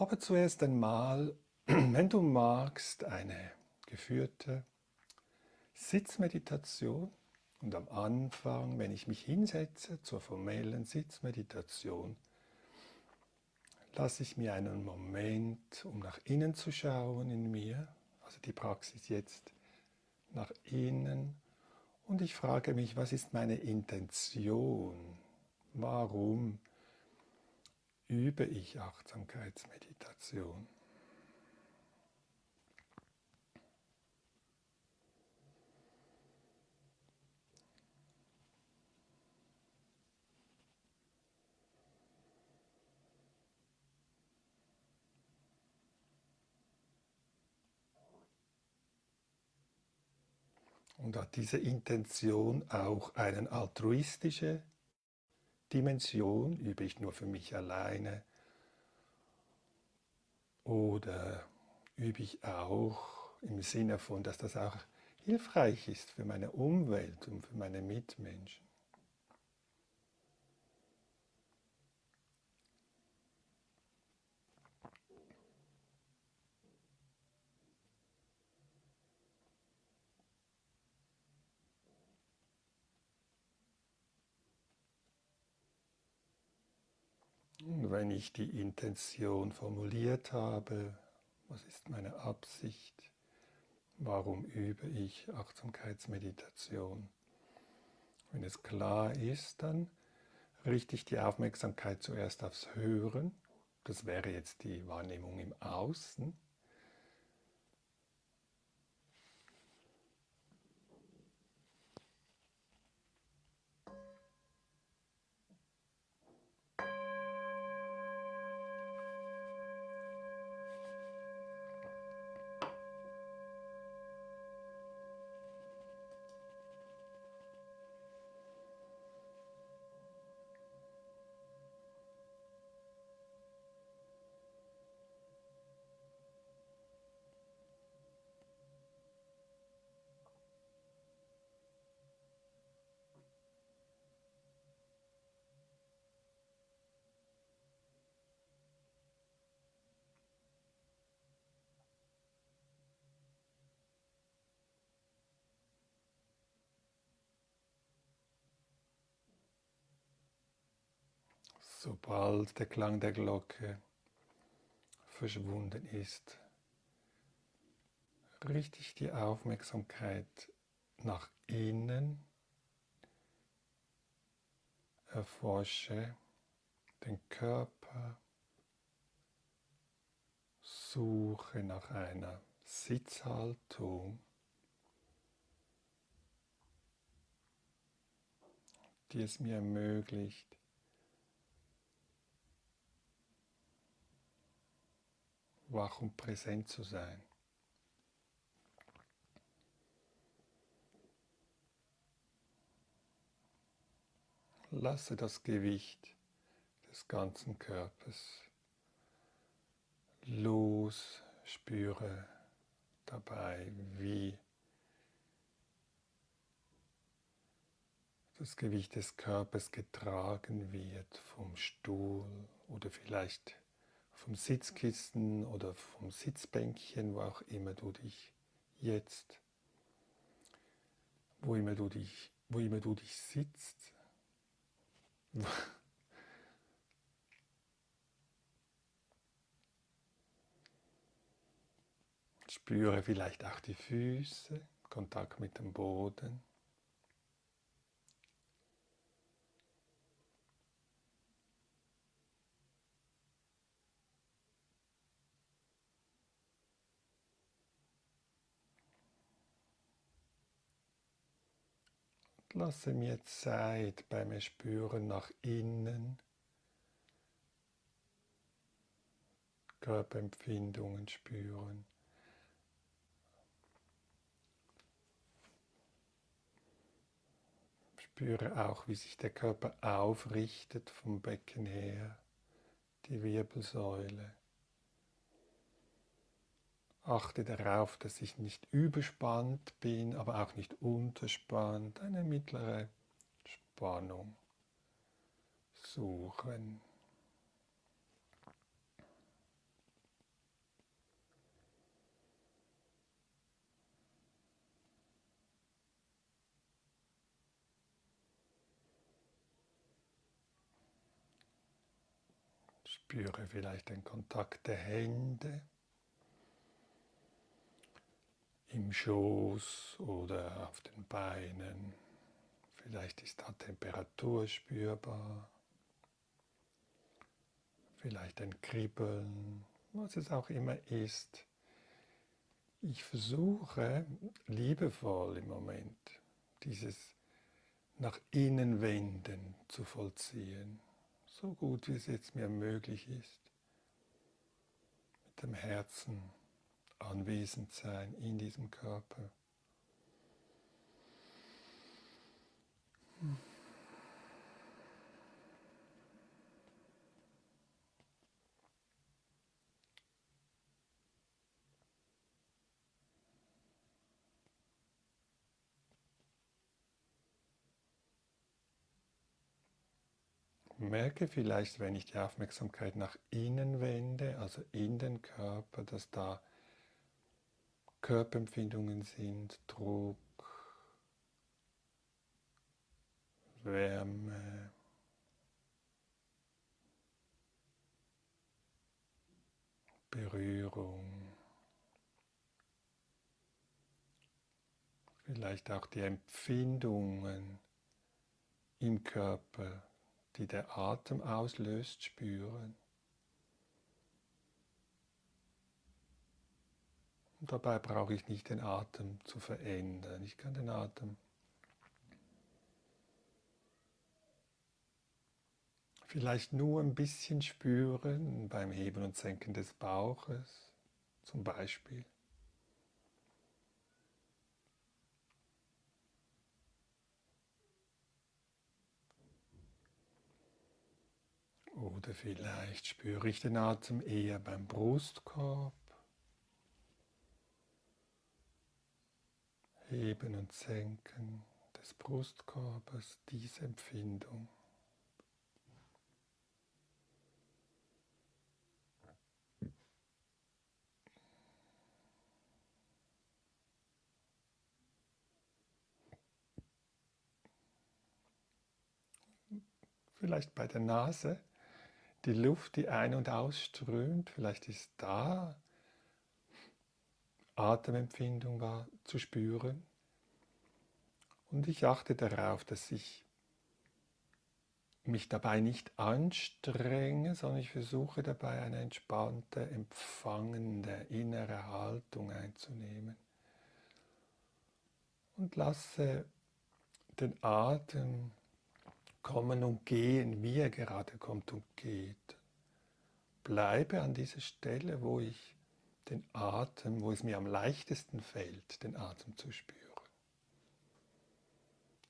Aber zuerst einmal, wenn du magst, eine geführte Sitzmeditation. Und am Anfang, wenn ich mich hinsetze zur formellen Sitzmeditation, lasse ich mir einen Moment, um nach innen zu schauen in mir, also die Praxis jetzt nach innen. Und ich frage mich, was ist meine Intention? Warum übe ich Achtsamkeitsmeditation? Und hat diese Intention auch eine altruistische Dimension? Übe ich nur für mich alleine? Oder übe ich auch im Sinne von, dass das auch hilfreich ist für meine Umwelt und für meine Mitmenschen? Wenn ich die Intention formuliert habe, was ist meine Absicht, warum übe ich Achtsamkeitsmeditation. Wenn es klar ist, dann richte ich die Aufmerksamkeit zuerst aufs Hören. Das wäre jetzt die Wahrnehmung im Außen. Sobald der Klang der Glocke verschwunden ist, richte ich die Aufmerksamkeit nach innen, erforsche den Körper, suche nach einer Sitzhaltung, die es mir ermöglicht, wach und präsent zu sein. Lasse das Gewicht des ganzen Körpers los, spüre dabei, wie das Gewicht des Körpers getragen wird vom Stuhl oder vielleicht vom Sitzkissen oder vom Sitzbänkchen, wo auch immer du dich jetzt, wo immer du dich, wo immer du dich sitzt. Spüre vielleicht auch die Füße, Kontakt mit dem Boden. Lasse mir Zeit beim Spüren nach innen, Körperempfindungen spüren. Spüre auch, wie sich der Körper aufrichtet vom Becken her, die Wirbelsäule. Achte darauf, dass ich nicht überspannt bin, aber auch nicht unterspannt. Eine mittlere Spannung suchen. Spüre vielleicht den Kontakt der Hände im Schoß oder auf den Beinen. Vielleicht ist da Temperatur spürbar. Vielleicht ein Kribbeln, was es auch immer ist. Ich versuche liebevoll im Moment dieses nach innen wenden zu vollziehen, so gut wie es jetzt mir möglich ist. Mit dem Herzen anwesend sein in diesem Körper. Merke vielleicht, wenn ich die Aufmerksamkeit nach innen wende, also in den Körper, dass da Körperempfindungen sind, Druck, Wärme, Berührung, vielleicht auch die Empfindungen im Körper, die der Atem auslöst, spüren. Und dabei brauche ich nicht den Atem zu verändern. Ich kann den Atem vielleicht nur ein bisschen spüren beim Heben und Senken des Bauches zum Beispiel. Oder vielleicht spüre ich den Atem eher beim Brustkorb. Heben und Senken des Brustkorbes, diese Empfindung. Vielleicht bei der Nase die Luft, die ein- und ausströmt, vielleicht ist da Atemempfindung war zu spüren. Und ich achte darauf, dass ich mich dabei nicht anstrenge, sondern ich versuche dabei eine entspannte, empfangende innere Haltung einzunehmen. Und lasse den Atem kommen und gehen, wie er gerade kommt und geht. Bleibe an dieser Stelle, wo ich den Atem, wo es mir am leichtesten fällt, den Atem zu spüren.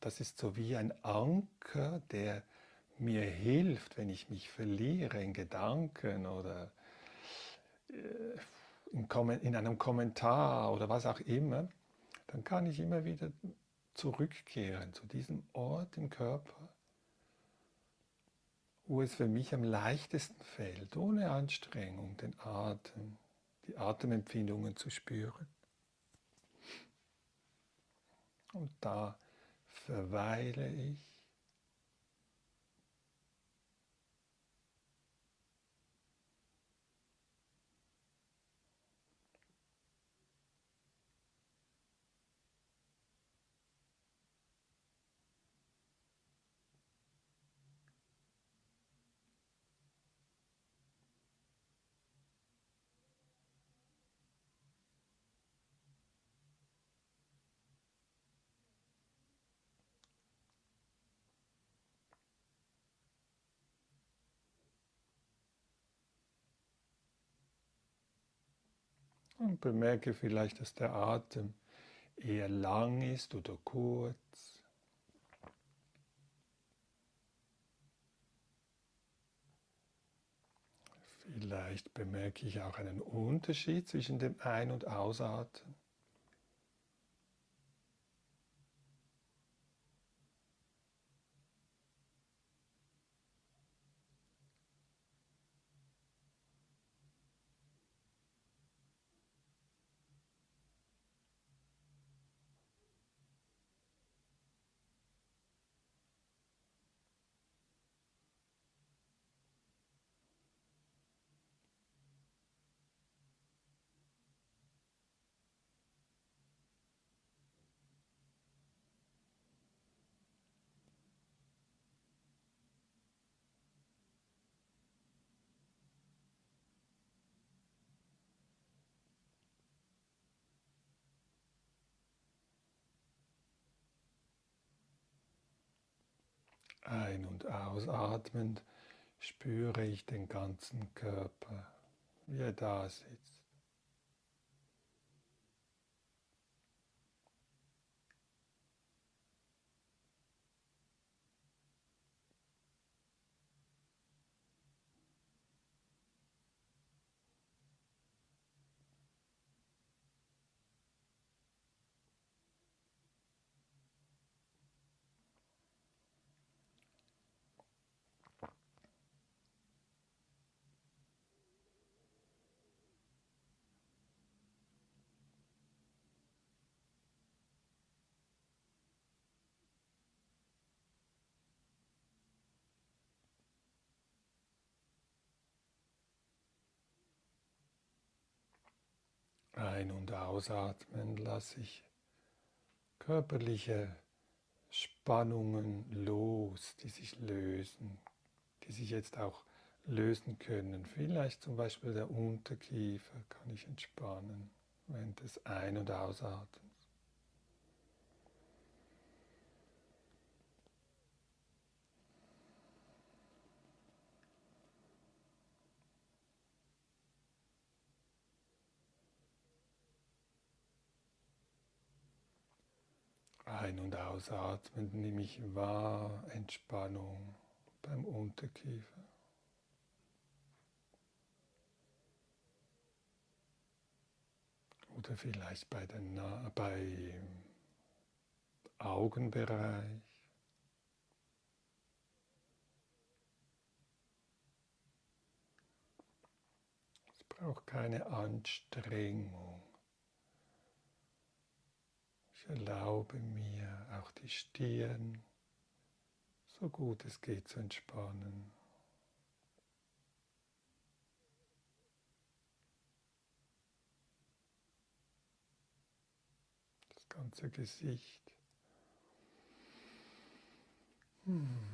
Das ist so wie ein Anker, der mir hilft, wenn ich mich verliere in Gedanken oder äh, in einem Kommentar oder was auch immer, dann kann ich immer wieder zurückkehren zu diesem Ort im Körper, wo es für mich am leichtesten fällt, ohne Anstrengung, den Atem die Atemempfindungen zu spüren. Und da verweile ich Und bemerke vielleicht, dass der Atem eher lang ist oder kurz. Vielleicht bemerke ich auch einen Unterschied zwischen dem Ein- und Ausatmen. Ein- und ausatmend spüre ich den ganzen Körper, wie er da sitzt. Ein- und ausatmen lasse ich körperliche Spannungen los, die sich lösen, die sich jetzt auch lösen können. Vielleicht zum Beispiel der Unterkiefer kann ich entspannen während des Ein- und Ausatmens. Ein- und ausatmen nehme ich wahr, Entspannung beim Unterkiefer. Oder vielleicht bei den bei Augenbereich. Es braucht keine Anstrengung. Ich erlaube mir auch die Stirn so gut es geht zu entspannen. Das ganze Gesicht. Hmm.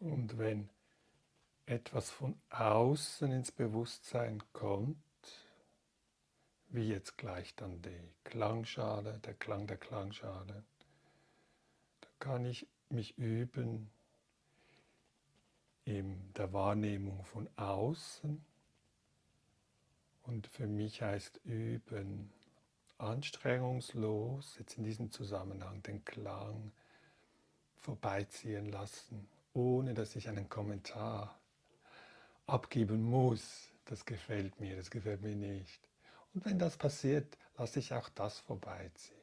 Und wenn etwas von außen ins Bewusstsein kommt, wie jetzt gleich dann die Klangschale, der Klang der Klangschale, dann kann ich mich üben in der Wahrnehmung von außen. Und für mich heißt üben anstrengungslos, jetzt in diesem Zusammenhang, den Klang vorbeiziehen lassen ohne dass ich einen Kommentar abgeben muss. Das gefällt mir, das gefällt mir nicht. Und wenn das passiert, lasse ich auch das vorbeiziehen.